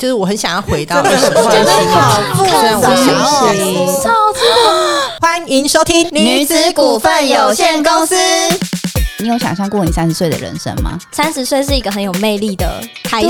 就是我很想要回到二十岁的心好虽然我想要超欢迎收听女子股份有限公司。你有想象过你三十岁的人生吗？三十岁是一个很有魅力的开始，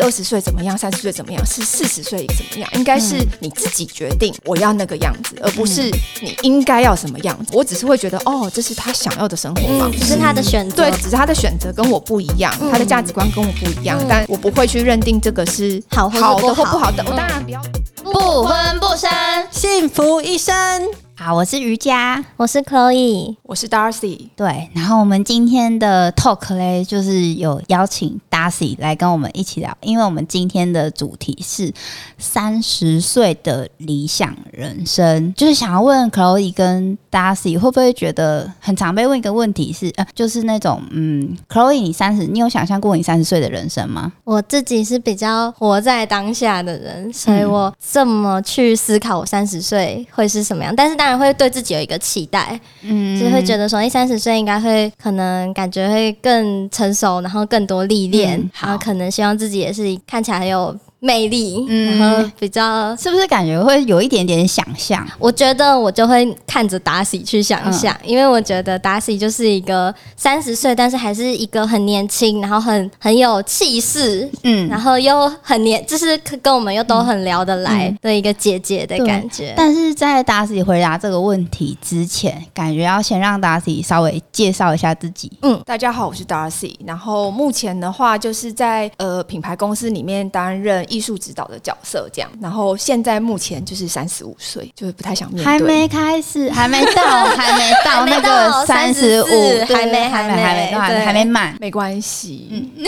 二十岁怎么样，三十岁怎么样，是四十岁怎么样？应该是你自己决定我要那个样子，而不是你应该要什么样子。我只是会觉得，哦，这是他想要的生活方嗯，式。只是他的选择。对，只是他的选择跟我不一样，他的价值观跟我不一样，但我不会去认定这个是好好的或不好的。我当然不要。不婚不生。幸福一生。好，我是瑜伽，我是 Chloe，我是 Darcy，对。然后我们今天的 talk 嘞，就是有邀请 Darcy 来跟我们一起聊，因为我们今天的主题是三十岁的理想人生，就是想要问 Chloe 跟 Darcy 会不会觉得很常被问一个问题是，呃，就是那种，嗯，Chloe 你三十，你有想象过你三十岁的人生吗？我自己是比较活在当下的人，所以我这么去思考我三十岁会是什么样，但是当然会对自己有一个期待，嗯。就是会觉得说，哎，三十岁应该会可能感觉会更成熟，然后更多历练，然后可能希望自己也是看起来很有魅力，嗯然后比较。是不是感觉会有一点点想象？我觉得我就会看着达西去想象，因为我觉得达西就是一个三十岁，但是还是一个很年轻，然后很很有气势，嗯然后又很年，就是跟我们又都很聊得来嗯的一个姐姐的感觉。但是在达西回答这个问题之前，感觉要先让达西稍微介绍一下自己。嗯大家好，我是 Darcy。然后目前的话，就是在呃品牌公司里面担任艺术指导的角色，这样。然后现在目前就是三十五岁，就是不太想面对。还没开始，还没到，还没到那个 三十五，34对还没还没，还没还没到，还没还没满。没关系。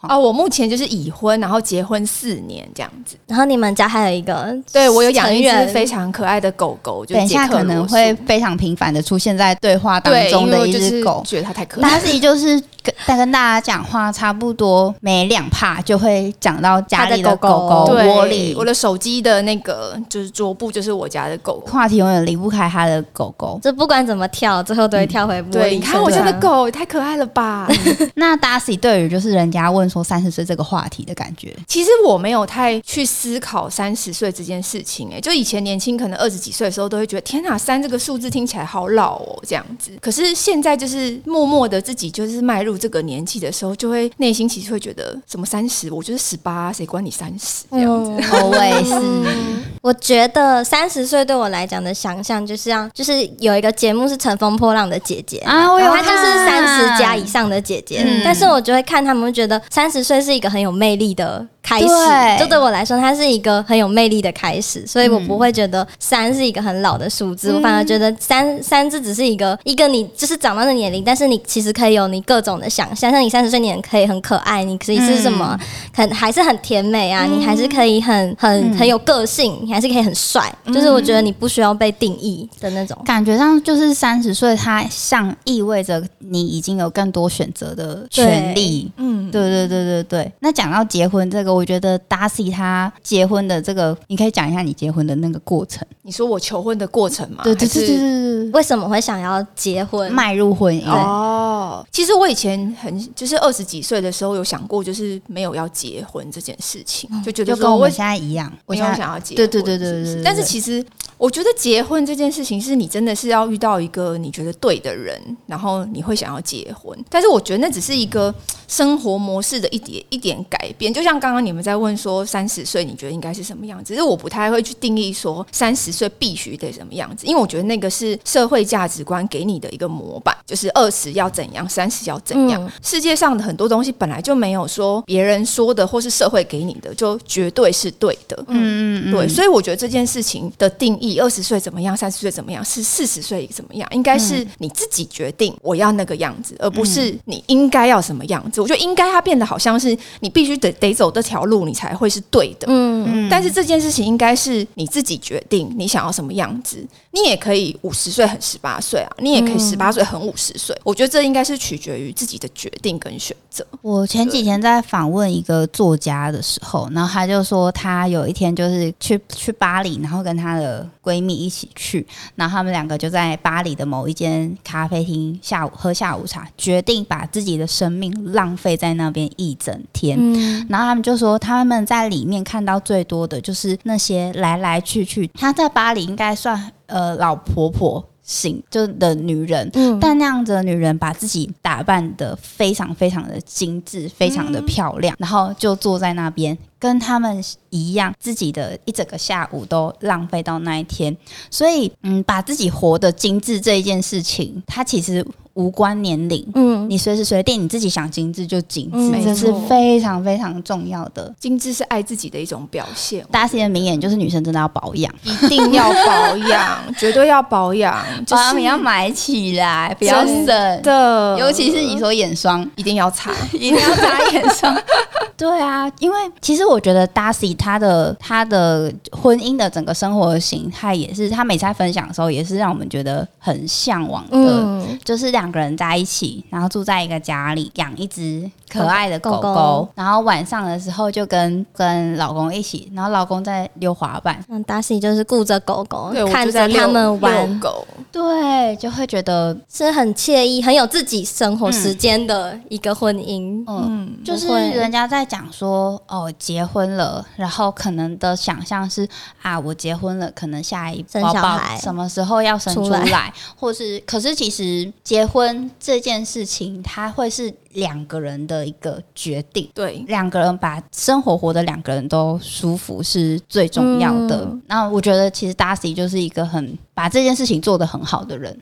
啊，我目前就是已婚，然后结婚四年这样子。然后你们家还有一个，对我有养一只非常可爱的狗狗，就等一下可能会非常频繁的出现在对话当，中的一只狗。觉得它太可爱了。达西就是跟在跟大家讲话，差不多每两帕就会讲到家里的狗狗狗狗对，窝里我，的手机的那个就是桌布，就是我家的狗狗。话题永远离不开它的狗狗。这不管怎么跳，最后都会跳回玻对，璃你看我家的狗也太可爱了吧！那 Darcy 对于就是人家问说三十岁这个话题的感觉，其实我没有太去思考三十岁这件事情、哎，就以前年轻可能二十几岁的时候都会觉得天哪，三这个数字听起来好老哦，这样子。可是现在就是默默的自己就是迈入这个年纪的时候，就会内心其实会觉得，什么三十，我就是十八，谁管你三十这样子。嗯我也是。我觉得三十岁对我来讲的想象，就是让就是有一个节目是《乘风破浪的姐姐》啊我有她就是三十加以上的姐姐，嗯但是我就会看他们会觉得三十岁是一个很有魅力的开始，对。就对我来说，它是一个很有魅力的开始，所以我不会觉得三是一个很老的数字，我反而觉得三三字只是一个一个你就是长到的年龄，但是你其实可以有你各种的想象，像你三十岁你也可以很可爱，你可以是什么，很还是很甜美啊，你还是可以很很很有个性，你还是可以很帅，就是我觉得你不需要被定义的那种。感觉上就是三十岁，它像意味着你已经有更多选择的权利。嗯，对对对对对。那讲到结婚这个，我觉得 Darcy 他结婚的这个，你可以讲一下你结婚的那个过程。你说我求婚的过程吗？对对对对对对为什么会想要结婚，？迈入婚姻。哦，其实我以前很就是二十几岁的时候有想过，就是没有要结婚这件事情，就觉得跟我现在一样，我没有现在想要结婚，对对对对对但是其实我觉得结婚这件事情，是你真的是要遇到一个你觉得对的人，然后你会想要结婚。但是我觉得那只是一个生活模式的一点一点改变。就像刚刚你们在问说三十岁你觉得应该是什么样子，只是我不太会去定义说三十岁必须得什么样子，因为我觉得那个是社会价值观给你的一个模板，就是二十要怎样，三十要怎样。嗯世界上的很多东西本来就没有说别人说的或是社会给你的就绝对是对的。嗯嗯嗯，对，所以我觉得这件事情的定义，二十岁怎么样，三十岁怎么样，是四十岁怎么样，应该是你自己决定我要那个样子，而不是你应该要什么样子。我觉得应该它变得好像是你必须得得走这条路，你才会是对的。嗯嗯，但是这件事情应该是你自己决定你想要什么样子。你也可以五十岁很十八岁啊，你也可以十八岁很五十岁。我觉得这应该是取决于自己的决定跟选择。我前几天在访问一个作家的时候，然后他就说他有一天就是去去巴黎，然后跟他的闺蜜一起去，然后他们两个就在巴黎的某一间咖啡厅下午喝下午茶，决定把自己的生命浪费在那边一整天。嗯，然后他们就说，他们在里面看到最多的就是那些来来去去。他在巴黎应该算呃老婆婆型就的女人，嗯但那样子的女人把自己打扮的非常非常的精致，非常的漂亮，然后就坐在那边。跟他们一样，自己的一整个下午都浪费到那一天，所以，嗯，把自己活得精致这一件事情，它其实无关年龄，嗯，你随时随地你自己想精致就精嗯致，这是非常非常重要的。精致。是爱自己的一种表现，大 C 的名言就是女生真的要保养，一定要保养，绝对要保养，就是保养品要买起来，不要省。的，尤其是你说眼霜，一定要擦，一定要擦眼霜。对啊，因为其实我觉得 Darcy 她的她的婚姻的整个生活形态也是，她每次在分享的时候，也是让我们觉得很向往的。嗯，就是两个人在一起，然后住在一个家里，养一只可爱的狗狗，狗狗。然后晚上的时候就跟跟老公一起，然后老公在溜滑板，那 Darcy 就是顾着狗狗对，，看着他们玩，狗，对，就会觉得，是很惬意、很有自己生活时间的一个婚姻。嗯，嗯，就是会。人家在讲说，哦，结婚了，然后可能的想象是啊，我结婚了，可能下一生宝宝小孩什么时候要生出出来，或是，可是其实结婚这件事情，它会是两个人的一个决定。对，两个人把生活活的两个人都舒服是最重要的。嗯那我觉得其实 Darcy 就是一个很把这件事情做得很好的人。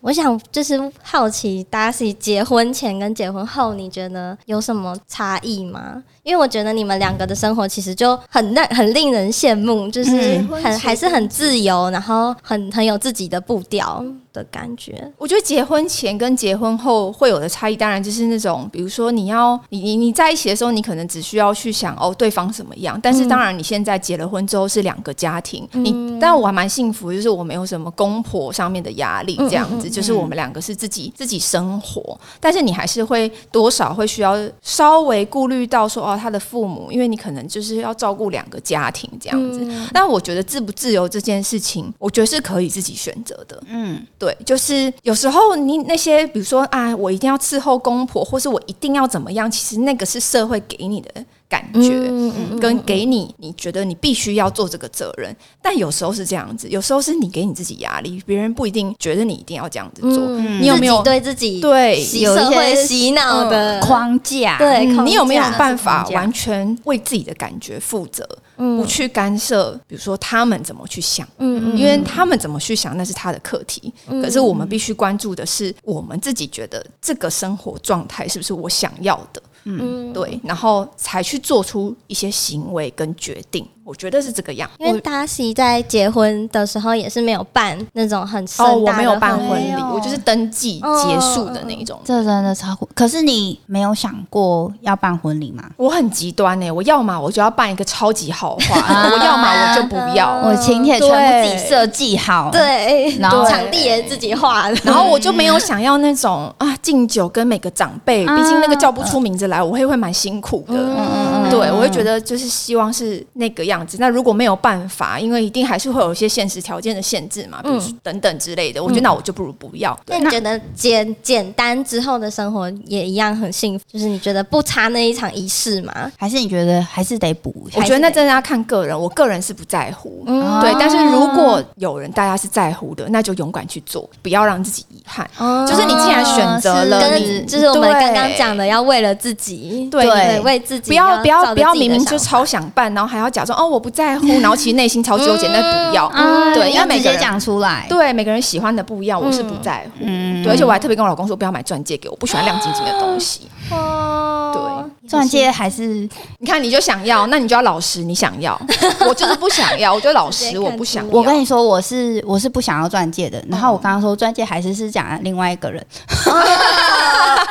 我想就是好奇，Darcy 结婚前跟结婚后，你觉得有什么差异吗？因为我觉得你们两个的生活其实就很让很令人羡慕，就是嗯。很、还是很自由，然后很很有自己的步调的感觉。我觉得结婚前跟结婚后会有的差异，当然就是那种，比如说你要你你你在一起的时候，你可能只需要去想哦对方怎么样，但是当然你现在结了婚之后是两个家庭，你但我还蛮幸福，就是我没有什么公婆上面的压力，这样子，就是我们两个是自己自己生活，但是你还是会多少会需要稍微顾虑到说哦他的父母，因为你可能就是要照顾两个家庭这样子。但我觉得自不自由这件事情，我觉得是可以自己选择的。嗯，对，就是有时候你那些，比如说啊，我一定要伺候公婆，或是我一定要怎么样，其实那个是社会给你的感觉。嗯嗯跟给你，你觉得你必须要做这个责任，但有时候是这样子，有时候是你给你自己压力，别人不一定觉得你一定要这样子做。嗯你有没有自对自己对有一些社会洗脑的框架，对你有没有办法完全为自己的感觉负责，嗯不去干涉？比如说他们怎么去想，嗯因为他们怎么去想那是他的课题，可是我们必须关注的是我们自己觉得这个生活状态是不是我想要的，嗯，对，然后才去做出一些行为跟决定。我觉得是这个样。因为 Darcy 在结婚的时候也是没有办那种很哦，我没有办婚礼，我就是登记结束的那一种。这真的超酷。可是你没有想过要办婚礼吗？我很极端呢、欸我要么我就要办一个超级豪华的，我要么我就不要。我请帖全部自己设计好，，对，然后场地也自己画的，然后我就没有想要那种啊敬酒跟每个长辈，毕竟那个叫不出名字来，我会会蛮辛苦的。嗯对，我会觉得就是希望是那个样子。那如果没有办法，因为一定还是会有一些现实条件的限制嘛，比如说等等之类的，我觉得那我就不如不要。对，那你觉得简简单之后的生活也一样很幸福？就是你觉得不差那一场仪式吗？还是你觉得还是得补？我觉得那真的要看个人，我个人是不在乎。嗯对，但是如果有人大家是在乎的，那就勇敢去做，不要让自己遗憾。哦就是你既然选择了，是你就是我们刚刚讲的。要为了自己，对对，为自己不要不要不要，明明就超想办，然后还要假装哦我不在乎，然后其实内心超纠结，那不要。啊对，因为每个人讲出来，对每个人喜欢的不一样，我是不在乎。嗯对，而且我还特别跟我老公说，不要买钻戒给我，不喜欢亮晶晶的东西。哦，钻戒还是你看，你就想要，那你就要老实，你想要，我就是不想要，我就老实，我不想要。我跟你说，我是我是不想要钻戒的。然后我刚刚说钻戒还是是讲另外一个人。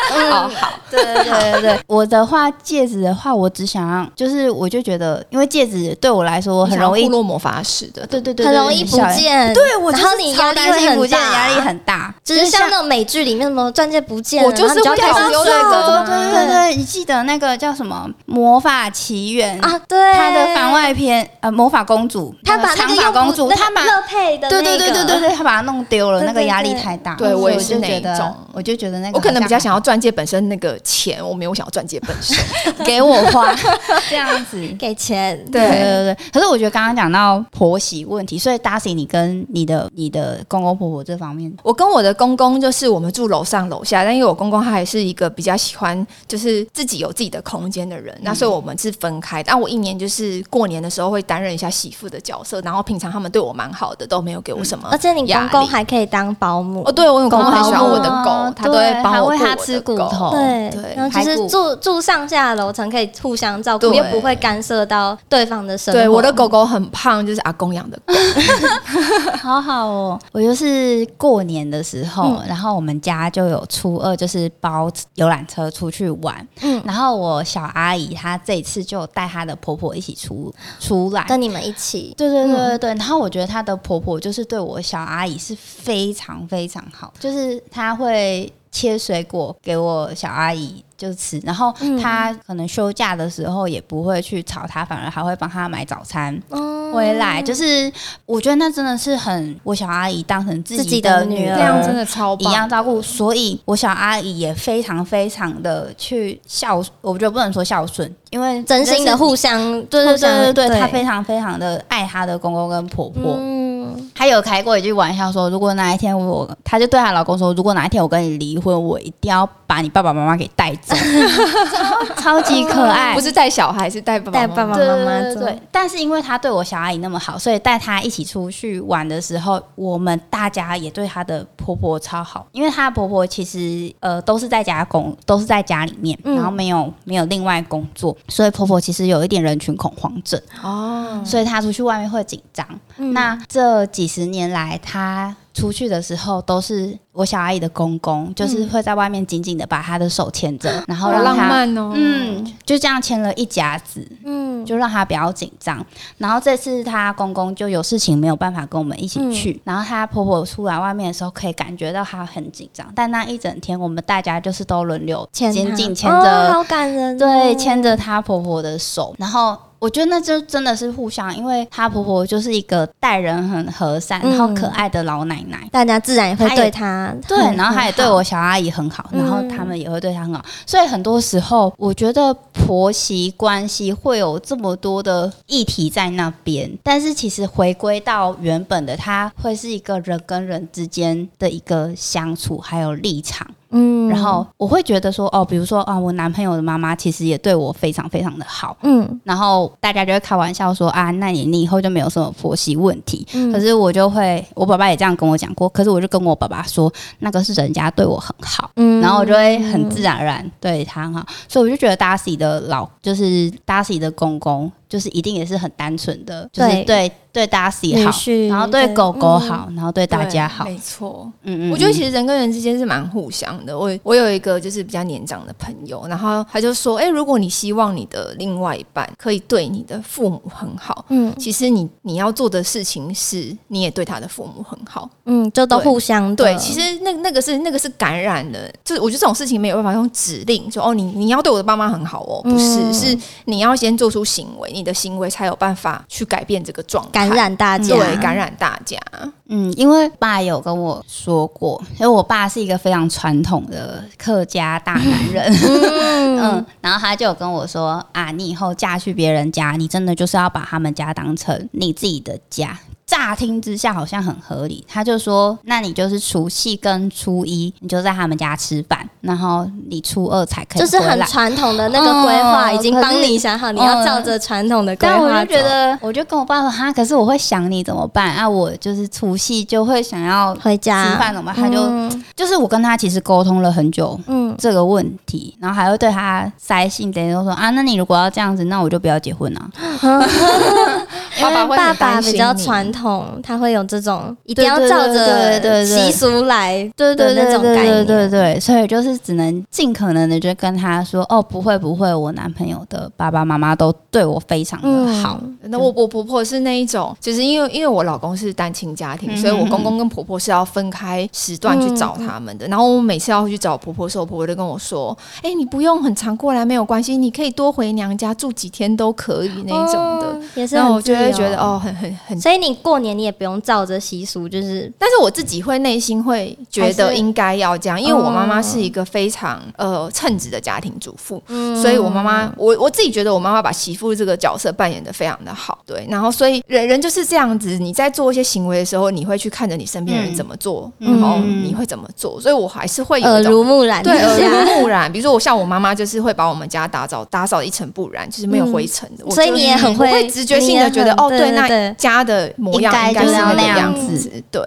哦好，对对对对对，我的话戒指的话，我只想要，就是我就觉得，因为戒指对对我来说我很容易部，落魔法使的，对对对，很容易不。见。对我就是然后你压力会很超担心不见，大，压力很大。就是像那种美剧里面什么钻戒不见了，我就是然后就要会开始有这个对对对，你记得那个叫什么《魔法奇缘》啊，对，他的番外篇呃，魔法公主，他把那长发公主，那她把乐佩的对对对对对对，她把它弄丢了，那个压力太大。对我也是那种，我就觉得那个我可能比较想要要钻戒本身那个钱，我没有想要钻戒本身。给我花 这样子。给钱，对对对对，可是我觉得刚刚讲到婆媳问题，所以 Darcy，你跟你的你的公公婆婆这方面，我跟我的公公就是我们住楼上楼下，但因为我公公他还是一个比较喜欢就是自己有自己的空间的人，那所以我们是分开。但我一年就是过年的时候会担任一下媳妇的角色，然后平常他们对我蛮好的，都没有给我什么而且你公公还可以当保姆。哦，对我有公公很喜欢我的哦狗，他都会帮我喂它吃骨头。对对然后就是住住上下楼层可以互相照顾，对。又不会干涉到对方的生活。对，我的狗狗很胖，就是阿公养的狗。好好哦。我就是过年的时候，嗯然后我们家就有初二，就是包游览车出去玩。嗯然后我小阿姨她这一次就带她的婆婆一起出出来。跟你们一起，对对对对对，然后我觉得她的婆婆就是对我小阿姨是非常非常好，就是她会切水果给我小阿姨就吃，然后嗯她可能休假的时候也不会去吵她，反而还会帮她买早餐。嗯回来，就是我觉得那真的是很我小阿姨当成自自己己的女儿，这样真的超一棒，样照顾，所以我小阿姨也非常非常的去孝，我觉得不能说孝顺，因为真心的互相，对对对对对，她非常非常的爱她的公公跟婆婆。嗯，她有开过一句玩笑说，如果哪一天我，她就对她老公说，如果哪一天我跟你离婚，我一定要把你爸爸妈妈给带走，超超级可爱，不是带小孩，是带爸爸带爸爸妈妈走对对对，但是因为她对我小阿姨那么好，所以带她一起出去玩的时候，我们大家也对她的婆婆超好。因为她的婆婆其实呃都是在家工，都是在家里面，嗯。然后没有没有另外工作，所以婆婆其实有一点人群恐慌症，哦，所以她出去外面会紧张。嗯。那这几十年来，他出去的时候都是我小阿姨的公公，就是会在外面紧紧的把她的手牵着，然后好浪让她。漫哦，嗯，就这样牵了一甲子，嗯，就让她比较紧张。然后这次她公公就有事情没有办法跟我们一起去，然后她婆婆出来外面的时候，可以感觉到她很紧张。但那一整天，我们大家就是都轮流牵紧紧牵哦着，好感人哦，对，牵着她婆婆的手，然后。我觉得那就真的是互相，因为她婆婆就是一个待人很和善，嗯然后可爱的老奶奶。大家自然也会对她他对，然后他也对我小阿姨很好，嗯然后他们也会对他很好，所以很多时候我觉得婆媳关系会有这么多的议题在那边，但是其实回归到原本的，它会是一个人跟人之间的一个相处，还有立场。嗯。然后我会觉得说，哦，比如说啊，我男朋友的妈妈其实也对我非常非常的好，嗯。然后大家就会开玩笑说啊，那你你以后就没有什么婆媳问题。嗯。可是我就会，我爸爸也这样跟我讲过，可是我就跟我爸爸说，那个是人家对我很好，嗯。然后我就会很自然而然对他很好，所以我就觉得 Darcy 的老就是 Darcy 的公公，就是一定也是很单纯的，就是对。对对 Darcy 好，然后对对狗狗嗯好，然后对大家好，没错。嗯嗯，我觉得其实实人跟人之间是蛮互相的。我我有一个就是比较年长的朋友，然后他就说：“哎、如果你希望你的另外一半可以对你的父母很好，嗯其实你你要做的事情是，你也对他的父母很好。嗯，就都互相的对，其实那那个是那个是感染的，就是我觉得这种事情没有办法用指令说哦，你你要对我的爸妈很好哦，不是，嗯是你要先做出行为，你的行为才有办法去改变这个状态，感染大家，对感染大家。嗯，因为爸有跟我说过，因为我爸是一个非常传统的客家大男人，嗯，然后他就有跟我说啊，你以后嫁去别人家，你真的就是要把他们家当成你自己的家。乍听之下好像很合理，他就说，那你就是除夕跟初一，你就在他们家吃饭，然后你初二才可以就是很传统的那个规划，嗯已经帮你想好，你要照着传统的规划但我就觉得，我就跟我爸说哈，可是我会想你怎么办啊？我就是除夕就会想要回家吃饭怎么办？他就、嗯。就是我跟他其实沟通了很久嗯。这个问题，然后还会对他塞信，等于说啊，那你如果要这样子，那我就不要结婚了、爸爸会爸爸比较你传统，他会有这种一定要对对照对对对对着习俗来对对对的那种对对概念。对对，所以就是只能尽可能的就跟他说，哦，不会不会，我男朋友的爸爸妈妈都对我非常的好。那我我婆婆是那一种，就是因为因为我老公是单亲家庭，嗯所以我公公跟婆婆是要分开时段去找他们的。然后我每次要去找婆婆的时候，婆婆就跟我说：“哎、你不用很常过来，没有关系，你可以多回娘家住几天都可以那一种的。哦也是然后我就会觉得，哦，很很很。所以你过年你也不用照着习俗，就是但是我自己会内心会觉得应该要这样，因为我妈妈是一个非常呃称职的家庭主妇，嗯所以我妈妈，我我自己觉得我妈妈把媳妇这个角色扮演的非常的好，对，然后所以人人就是这样子，你在做一些行为的时候，你会去看着你身边人怎么做，然后你会怎么做，所以我还是会有耳濡目染对 耳。濡目染。比如说我像我妈妈，就是会把我们家打扫打扫得一尘不染，就是没有灰尘的，我所以你也很会我会直觉性的觉得哦，对对，那家的模样应该是就是那那个样样子子，对。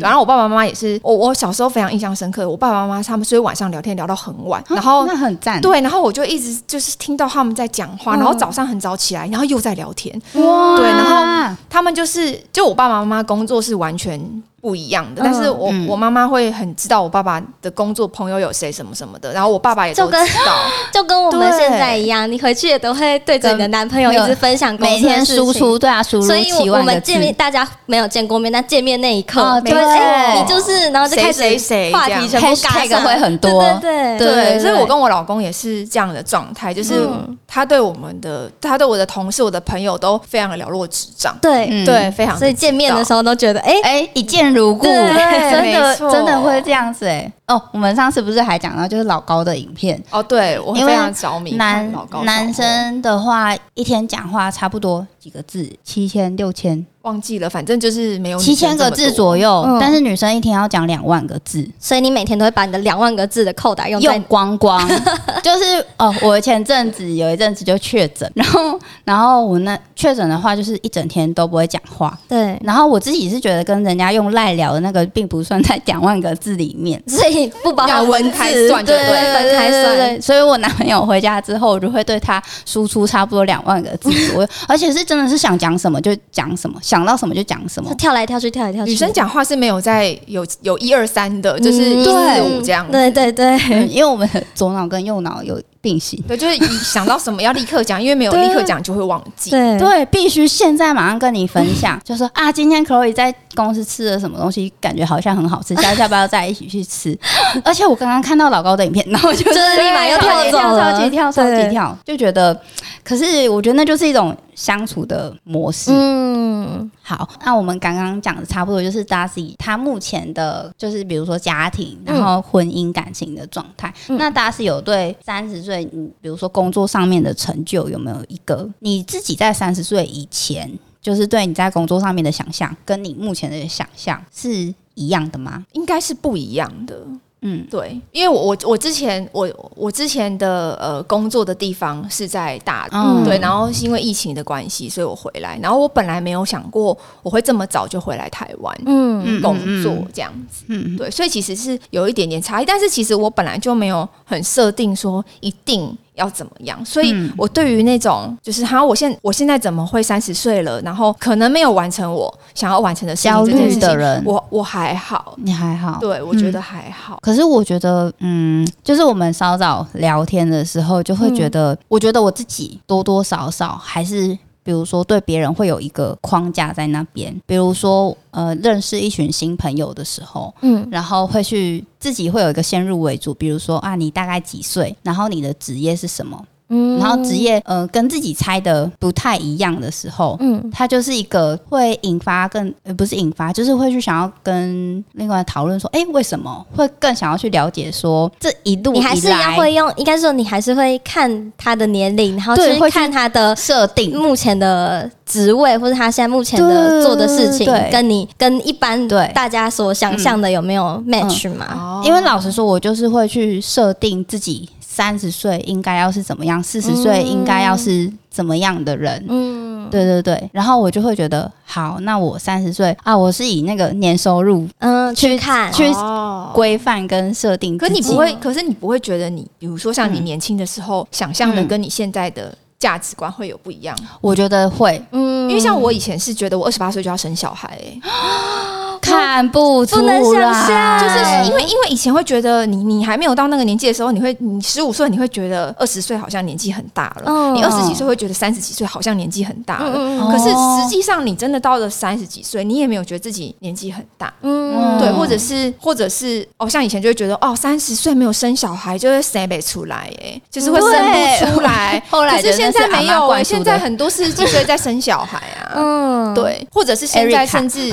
然后我爸爸妈妈也是，我我小时候非常印象深刻，我爸爸妈妈他们所以晚上聊天聊到很晚，然后那很赞，对，然后我就一直就是听到他们在讲话，然后早上很早起来，然后又在聊天，哇对然后他们就是就我爸爸妈妈工作是完全不一样的，但是我、嗯。我妈妈会很知道我爸爸的工作朋友有谁什么什么的，然后我爸爸也都知就跟道，就跟我们现在一样，你回去也都会对着你的男朋友一直分享每天输出，对啊，输入所以我们见面，大家没有见过面，但见面那一刻，哦对。哎你就是，然后就开始谁谁谁话题全部嘎 Hashtag 上会很多。对对所以我跟我老公也是这样的状态，就是嗯。他对我们的，他对我的同事、我的朋友都非常的了若指掌，对，嗯。对，非常。所以见面的时候都觉得，哎，哎，一见如故，真的真的会这样子哎。哦，我们上次不是还讲到就是老高的影片，哦，对我非常着迷男男生的话一天讲话差不多几个字，七千六千忘记了，反正就是没有七千个字左右。嗯，但是女生一天要讲两万个字，所以你每天都会把你的两万个字的扣打用用光光。就是哦，我前阵子有一阵子就确诊，然后然后我那确诊的话就是一整天都不会讲话，对，然后我自己是觉得跟人家用赖聊的那个并不算在两万个字里面。所以不包含文字，算就对对，分开算。对，所以我男朋友回家之后，我就会对他输出差不多两万个字左右，而且是真的是想讲什么就讲什么，想到什么就讲什么。跳来跳去，跳来跳去。女生讲话是没有在有有一二三的，就是四对五这样。对对对，嗯因为我们左脑跟右脑有并行。对，就是一想到什么要立刻讲，因为没有立刻讲就会忘记。对对，必须现在马上跟你分享，就说啊，今天 Chloe 在公司吃了什么东西，感觉好像很好吃，下次要不要再一起去吃？而且我刚刚看到老高的影片，然后就 就是立马又跳走了超级跳，超级跳，就觉得，可是我觉得那就是一种相处的模式。嗯，好，那我们刚刚讲的差不多就是 Darcy 他目前的，就是比如说家庭，然后婚姻感情的状态。嗯那 Darcy 有对三十岁，嗯，比如说工作上面的成就，有没有一个你自己在三十岁以前，就是对你在工作上面的想象，跟你目前的想象是一样的吗？应该是不一样的。嗯，对，因为我我我之前我我之前的呃工作的地方是在大陆，嗯对，然后是因为疫情的关系，所以我回来。然后我本来没有想过我会这么早就回来台湾。嗯，工作这样子，嗯对，所以其实是有一点点差异，但是其实我本来就没有很设定说一定要怎么样，所以嗯。我对于那种就是哈，我现我现在怎么会三十岁了，然后可能没有完成我想要完成的事情焦虑这件事情的人。我我还好，你还好，对我觉得还好，可是我觉得，嗯，就是我们稍早聊天的时候，就会觉得，我觉得我自己多多少少还是。比如说，对别人会有一个框架在那边，比如说，呃，认识一群新朋友的时候，嗯。然后会去自己会有一个先入为主，比如说啊，你大概几岁，然后你的职业是什么，嗯。然后职业呃跟自己猜的不太一样的时候，嗯。他就是一个会引发更呃不是引发，就是会去想要跟另外讨论说，哎，为什么？会更想要去了解说这一路你还是要会用，应该说你还是会看他的年龄，然后去会看他的设定，目前的职位，或者他现在目前的做的事情对，跟你跟一般对。大家所想象的有没有 match 嘛？哦。因为老实说，我就是会去设定自己三十岁应该要是怎么样，四十岁应该要是怎么样的人。嗯。对对对，然后我就会觉得，好，那我三十岁啊，我是以那个年收入嗯，去看。去哦。规范跟设定。可你不会，可是你不会觉得你，比如说像你年轻的时候想象的，嗯。跟你现在的价值观会有不一样。我觉得会。嗯。因为像我以前是觉得我二十八岁就要生小孩、欸，看不出不能想来，象就是因为因为以前会觉得你你还没有到那个年纪的时候，你会你十五岁你会觉得二十岁好像年纪很大了，嗯。你二十几岁会觉得三十几岁好像年纪很大了。可是哦实际上，你真的到了三十几岁，你也没有觉得自己年纪很大，嗯。对，嗯或者是或者是哦，像以前就会觉得哦，三十岁没有生小孩就会生不出来，哎，就是会生不出来。后来可是现在没有哎、哎，现在很多四十几岁在生小孩啊，嗯，对，或者是现在甚至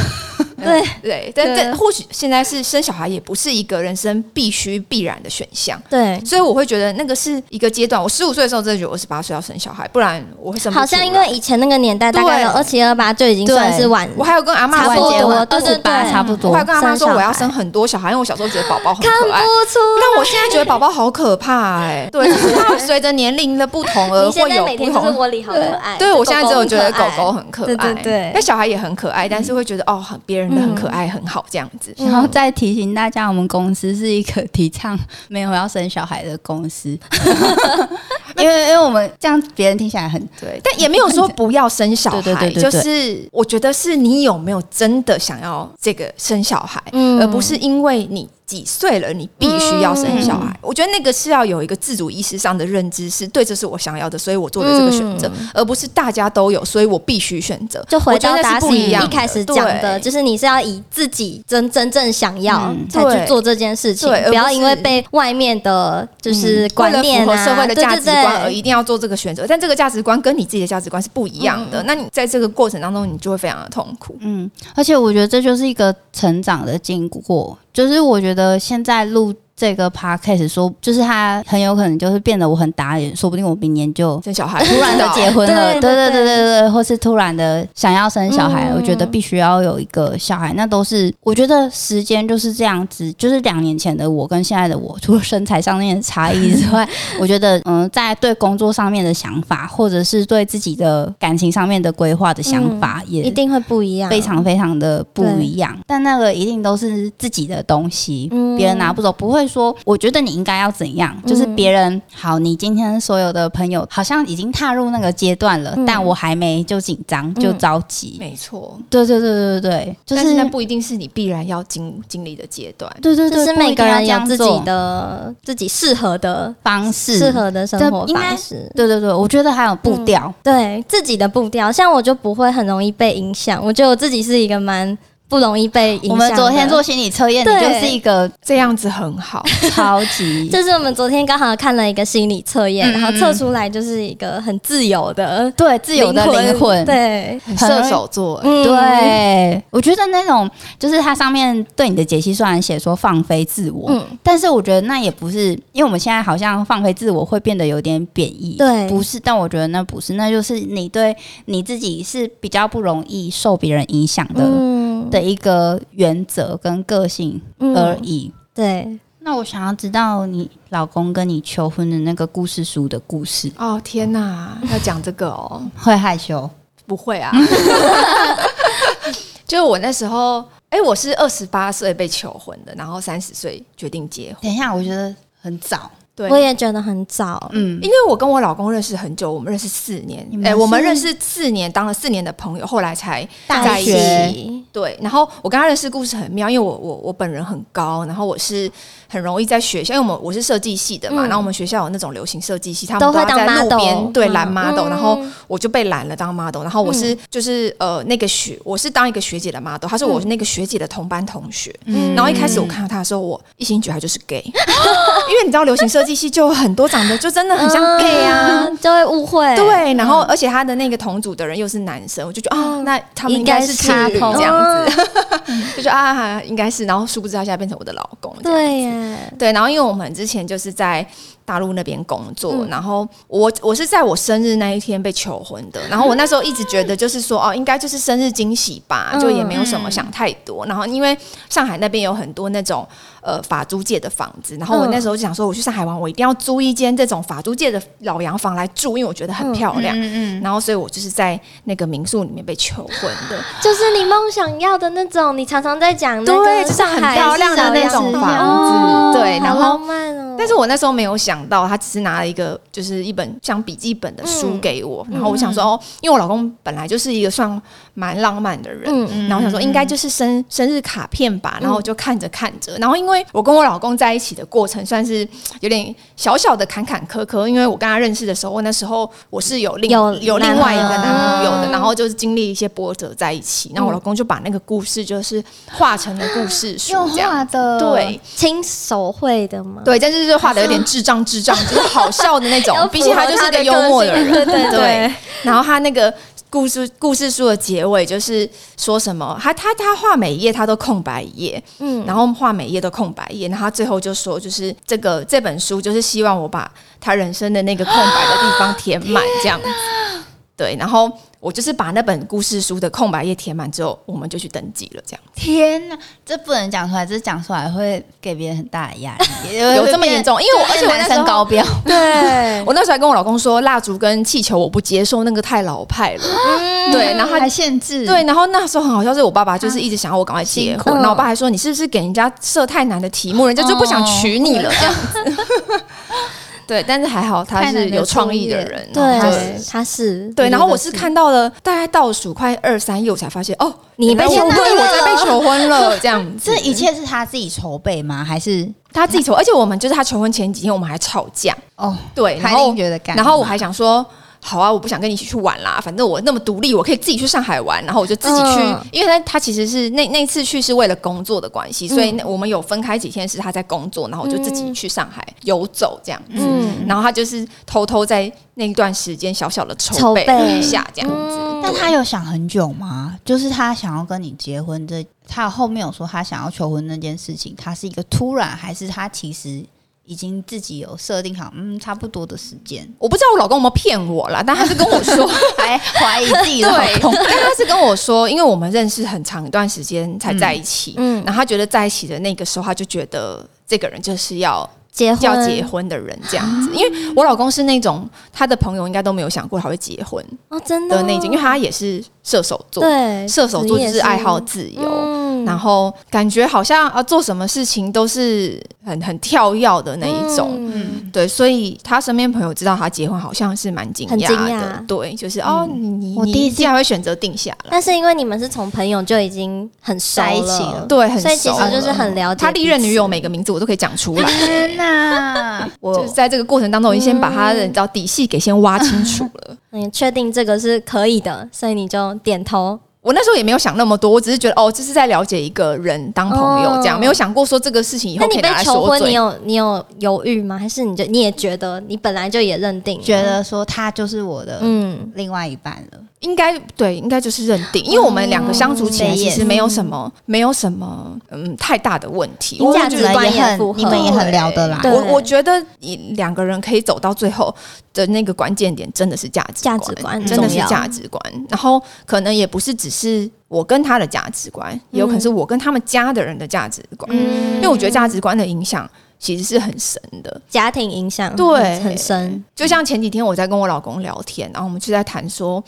对对，但对但或许现在是生小孩也不是一个人生必须必然的选项。对，所以我会觉得那个是一个阶段。我十五岁的时候真的觉得我二十八岁要生小孩，不然我会生不。好像因为以前那个年代，大概有对二七二八就已经算是晚，我还有跟阿妈差不说，多二对对十八对差不多我还有。跟阿妈说我要生很多小孩，因为我小时候觉得宝宝很可爱。不出但我现在觉得宝宝好可怕哎、对，就是随着年龄的不同而会有不同。窝里好可爱，对，我现在只有觉得狗狗很很可爱，对对对那小孩也很可爱，但是会觉得哦，很别人的很可爱，很好这样子。然后再提醒大家，我们公司是一个提倡没有要生小孩的公司，因为因为我们这样别人听起来很对，但也没有说不要生小孩，对对对对对。就是我觉得是你有没有真的想要这个生小孩，嗯。而不是因为你几岁了你必须要生小孩。我觉得那个是要有一个自主意识上的认知，是对，这是我想要的，所以我做的这个选择，而不是大家都有，所以我必须选择。就回到达西是不一样一开始讲的，就是你是要以自己真真正想要嗯才去做这件事情，不要因为被外面的就是观念啊、为了符合社会的价值观而一定要做这个选择，但这个价值观跟你自己的价值观是不一样的。那你在这个过程当中，你就会非常的痛苦。嗯，而且我觉得这就是一个成长的经过。就是我觉得现在录这个 podcast 说，就是他很有可能就是变得我很打脸，说不定我明年就生小孩。突然的结婚了，对对对对对或是突然的想要生小孩，嗯。我觉得必须要有一个小孩，那都是我觉得时间就是这样子，就是两年前的我跟现在的我，除了身材上面的差异之 外，我觉得嗯，在对工作上面的想法，或者是对自己的感情上面的规划的想法，也一定会不一样，非常非常的不一样。但那个一定都是自己的东西，嗯。别人拿不走，不会说我觉得你应该要怎样，就是别人好，你今天所有的朋友好像已经踏入那个阶段了，嗯但我还没，就紧张就着急。没错，对对对对对，就是但是那不一定是你必然要经经历的阶段。对对对，就是每个人有自己的的自己适合的方式，适合的生活应该方式。对对对，我觉得还有步调。对自己的步调，像我就不会很容易被影响。我觉得我自己是一个蛮不容易被影响。我们昨天做心理测验，你对就是一个这样子很好，超级 就是我们昨天刚好看了一个心理测验，嗯然后测出来就是一个很自由的对自由的灵魂，对，射手座，嗯，对，我觉得那种就是它上面对你的解析虽然写说放飞自我，嗯。但是我觉得那也不是，因为我们现在好像放飞自我会变得有点贬义，对。不是，但我觉得那不是，那就是你对你自己是比较不容易受别人影响的、嗯的一个原则跟个性嗯而已。对，那我想要知道你老公跟你求婚的那个故事书的故事，哦天哪，要讲这个哦，会害羞？不会啊，就我那时候，哎、我是二十八岁被求婚的，然后三十岁决定结婚，等一下，我觉得很早，对，我也觉得很早。嗯，因为我跟我老公认识很久，我们认识四年。哎、我们认识四年，当了四年的朋友，后来才大在一学起。对，然后我跟他认识故事很妙，因为我我我本人很高，然后我是很容易在学校，因为我们我是设计系的嘛，嗯。然后我们学校有那种流行设计系，他们都会在路 model，边对嗯。拦 model，、嗯。然后我就被拦了当 model，然后我是、就是呃那个学我是当一个学姐的 model，他是我那个学姐的同班同学，嗯。然后一开始我看到他的时候，我一心觉得他就是 gay，因为你知道流行设计系就很多长得就真的很像 gay 啊。嗯就会误会。对，然后而且他的那个同组的人又是男生，我就觉得啊，那他们应该是情侣应该是这样子，就觉得啊，应该是。然后殊不知他现在变成我的老公，对耶，对，然后因为我们之前就是在大陆那边工作，嗯。然后我我是在我生日那一天被求婚的，然后我那时候一直觉得就是说哦，应该就是生日惊喜吧，就也没有什么想太多。然后因为上海那边有很多那种呃法租界的房子，然后我那时候就想说，我去上海玩，我一定要租一间这种法租界的老洋房来住，因为我觉得很漂亮。嗯嗯，然后，所以我就是在那个民宿里面被求婚的，就是你梦想要的那种，你常常在讲那对，个就是很上海漂亮的那种房哦子，对，然后好浪漫哦。但是我那时候没有想想到，他只是拿了一个就是一本像笔记本的书给我，然后我想说哦，因为我老公本来就是一个算蛮浪漫的人，嗯。然后我想说应该就是生生日卡片吧，然后我就看着看着，然后因为我跟我老公在一起的过程算是 有点小小的坎坎坷坷，因为我跟他认识的时候，我那时候我是有另有有另外一个男男朋友的，嗯然后就是经历一些波折在一起，然后我老公就把那个故事就是画成了故事书用这样。画的，对，亲手绘的吗？对，但是就是画的有点智障智障，就是好笑的那种。毕竟他就是一个幽默的人，对。对。然后他那个故事故事书的结尾就是说什么，他他他画每一页他都空白一页，嗯，然后画每一页都空白一页，然后他最后就说，就是这个这本书就是希望我把他人生的那个空白的地方填满这样子。对，然后我就是把那本故事书的空白页填满之后，我们就去登记了，这样天哪，这不能讲出来，这讲出来会给别人很大的压力，有这么严重？因为我而且我那男时候生高标，对，我那时候还跟我老公说，蜡烛跟气球我不接受，那个太老派了。对，然后还限制，对，然后那时候很好笑，是我爸爸就是一直想要我赶快结婚，然后我爸还说你是不是给人家设太难的题目，人家就不想娶你了这样子。对，但是还好他是有创意的人，对他是对，然后我是看到了大概倒数快二三页，我才发现哦，你被求婚对我在被求婚了，这样子。这一切是他自己筹备吗？还是他自己筹，而且我们就是他求婚前几天我们还吵架，哦，对，然后觉得，然后我还想说。好啊，我不想跟你一起去玩啦，反正我那么独立，我可以自己去上海玩，然后我就自己去，嗯。因为他他其实是那那次去是为了工作的关系，所以那我们有分开几天是他在工作，然后我就自己去上海游走这样子，嗯。然后他就是偷偷在那一段时间小小的筹备一下这样子，嗯。但他有想很久吗？就是他想要跟你结婚这，他后面有说他想要求婚那件事情，他是一个突然，还是他其实已经自己有设定好，嗯，差不多的时间，我不知道我老公有没有骗我啦，但他是跟我说，还怀疑自己的老对，公。但他是跟我说，因为我们认识很长一段时间才在一起，嗯然后他觉得在一起的那个时候，他就觉得这个人就是要结婚。要结婚的人这样子，因为我老公是那种他的朋友应该都没有想过他会结婚哦，真的？的那种，因为他也是射手座，对射手座就是爱好自由。嗯。然后感觉好像啊，做什么事情都是很很跳跃的那一种，嗯。对，所以他身边朋友知道他结婚，好像是蛮惊讶的，对，就是、哦，你你你我第一次竟然会选择定下来，但是因为你们是从朋友就已经很熟在一起了。了，对，很所以其实就是很了解他历任女友每个名字我都可以讲出来，天哪！我就是在这个过程当中，我已经先把他的你知道底细给先挖清楚了。你确定这个是可以的，所以你就点头。我那时候也没有想那么多，我只是觉得哦，这是在了解一个人当朋友这样，哦没有想过说这个事情以那你被后可以拿来求婚，你。有你有犹豫吗？还是你就你也觉得你本来就也认定觉得说他就是我的嗯另外一半了。应该对，应该就是认定，因为我们两个相处起来嗯其实没有什么，没有什么嗯太大的问题。我价值观也也很符合你们也很聊得来。对我我觉得你两个人可以走到最后的那个关键点，真的是价值价值观真的是价值观。然后可能也不是只是我跟他的价值观，也有可能是我跟他们家的人的价值观。嗯因为我觉得价值观的影响其实是很深的。家庭影响对很深，就像前几天我在跟我老公聊天，然后我们就在谈说。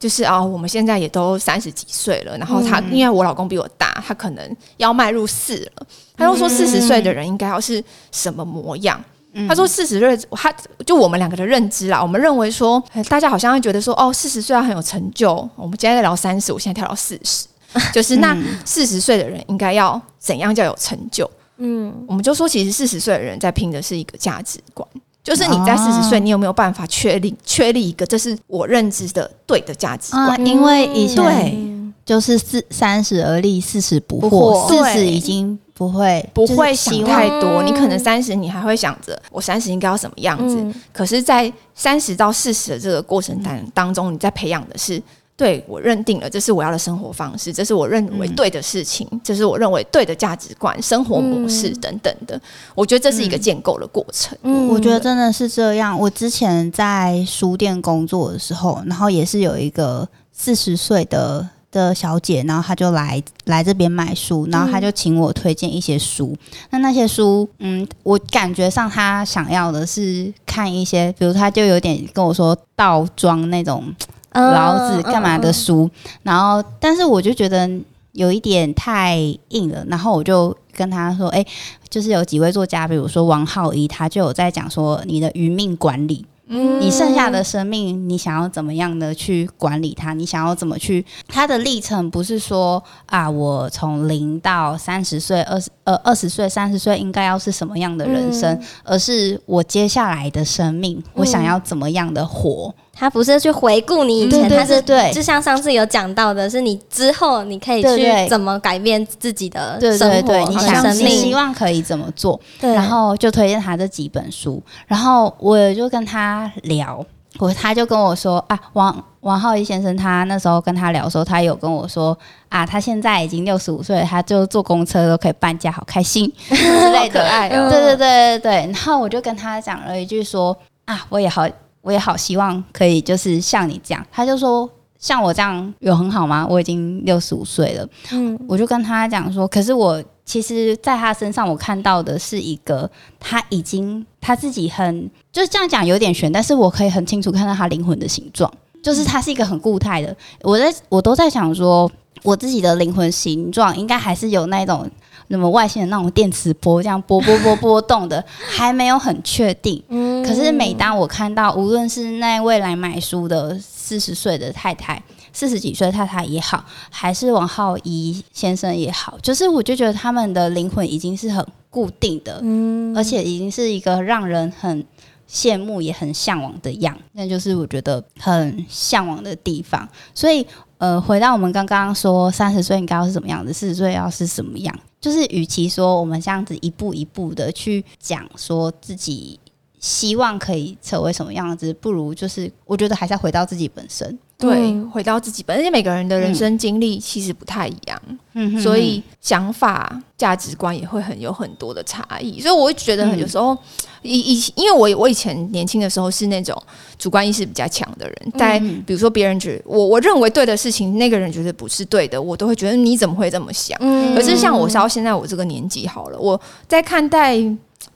就是啊，我们现在也都三十几岁了，然后他、因为我老公比我大，他可能要迈入四了，他就说四十岁的人应该要是什么模样？他说四十岁，他就我们两个的认知啦，我们认为说，呃大家好像会觉得说，哦，四十岁要很有成就。我们今天在聊三十，我现在跳到四十，就是那四十岁的人应该要怎样叫有成就？嗯，我们就说，其实四十岁的人在拼的是一个价值观，就是你在哦四十岁，你有没有办法确立确立一个这是我认知的对的价值啊，观？因为以前对就是四三十而立，四十不不惑，惑四十已经不会不会想太多，嗯你可能三十，你还会想着我三十应该要什么样子。嗯可是，在三十到四十的这个过程当当中，你在培养的是。对我认定了，这是我要的生活方式，这是我认为对的事情，这是我认为对的价值观、生活模式等等的。我觉得这是一个建构的过程。嗯我觉得真的是这样。我之前在书店工作的时候，然后也是有一个四十岁的的小姐，然后她就来来这边买书，然后她就请我推荐一些书。那那些书，嗯，我感觉上她想要的是看一些，比如她就有点跟我说倒装那种嗯老子干嘛的书，然后但是我就觉得有一点太硬了，然后我就跟他说，哎、就是有几位作家，比如说王浩一，他就有在讲说你的余命管理。嗯你剩下的生命，你想要怎么样的去管理它？你想要怎么去？它的历程不是说啊，我从零到三十岁、二十呃二十岁、三十岁应该要是什么样的人生，嗯而是我接下来的生命，我想要怎么样的活？他不是去回顾你以前，他是对对就像上次有讲到的，是你之后你可以去怎么改变自己的对生活你想生你希。望可以怎么做？对，然后就推荐他这几本书，然后我也就跟他聊，我他就跟我说啊，王王浩一先生他那时候跟他聊的时候，他有跟我说啊，他现在已经六十五岁，他就坐公车都可以半价，好开心之类可的。爱哦。对对对对对，然后我就跟他讲了一句说啊，我也好，我也好希望可以就是像你这样，他就说。像我这样有很好吗？我已经六十五岁了，嗯我就跟他讲说，可是我其实在他身上我看到的是一个他已经他自己很就是这样讲有点悬，但是我可以很清楚看到他灵魂的形状，就是他是一个很固态的。我在我都在想说，我自己的灵魂形状应该还是有那种那么外星的那种电磁波这样波波波波动的，还没有很确定。嗯可是每当我看到，无论是那位来买书的四十岁的太太，四十几岁的太太也好，还是王浩一先生也好，就是我就觉得他们的灵魂已经是很固定的，嗯而且已经是一个让人很羡慕也很向往的样，那就是我觉得很向往的地方。所以，呃，回到我们刚刚说三十岁应该要是什么样子，四十岁要是什么样，就是与其说我们这样子一步一步的去讲说自己希望可以成为什么样子，不如就是我觉得还是要回到自己本身。对，嗯回到自己本，而且每个人的人生经历其实不太一样，嗯所以想法、价值观也会很有很多的差异。所以我会觉得很有时候，以以因为我我以前年轻的时候是那种主观意识比较强的人，在嗯比如说别人觉得我我认为对的事情，那个人觉得不是对的，我都会觉得你怎么会这么想？嗯可是像我到现在我这个年纪好了，我在看待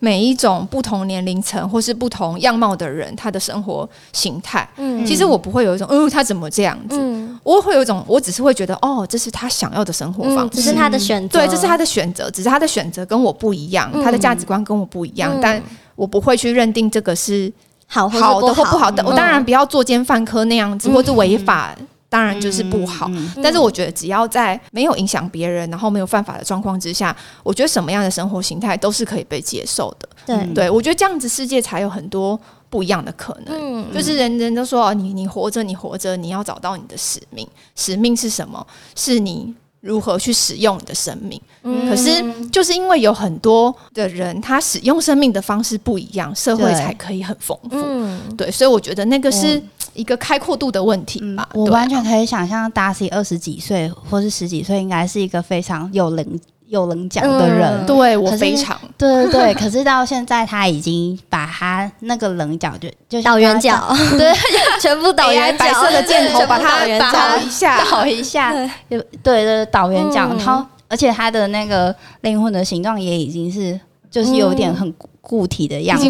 每一种不同年龄层或是不同样貌的人，他的生活形态，嗯。其实我不会有一种，哦，他怎么这样子？嗯。我会有一种，我只是会觉得，哦，这是他想要的生活方嗯，式。只是他的选择，对，这是他的选择，只是他的选择跟我不一样，嗯。他的价值观跟我不一样，嗯。但我不会去认定这个是好好的或不不好的。嗯。我当然不要作奸犯科那样子，嗯。或者违法，当然就是不好。嗯但是我觉得，只要在没有影响别人，然后没有犯法的状况之下，我觉得什么样的生活形态都是可以被接受的。对，我觉得这样子世界才有很多不一样的可能。嗯就是人人都说，哦，你你活着，你活着，你要找到你的使命。使命是什么？是你如何去使用你的生命。嗯可是就是因为有很多的人，他使用生命的方式不一样，社会才可以很丰富。嗯对，所以我觉得那个是一个开阔度的问题嗯吧。我完全可以想象，Darcy 二十几岁或是十几岁，应该是一个非常有棱有棱角的人。嗯对我非常。对对对，可是到现在他已经把他那个棱角就就像倒圆角，对，全部倒圆角，白色的箭头全部把它倒一下，倒一下，对就对对对，倒圆角，嗯。然后而且他的那个灵魂的形状也已经是就是有点很固固体的样子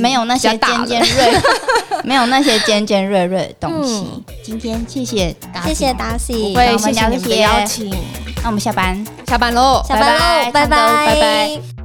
没有那些尖尖锐，没有那些尖尖锐锐的东西。嗯。今天谢谢大家，谢谢达西不，会那我们谢谢你们的聊这些邀请，那我们下班。下班喽，下班喽，拜拜拜拜拜拜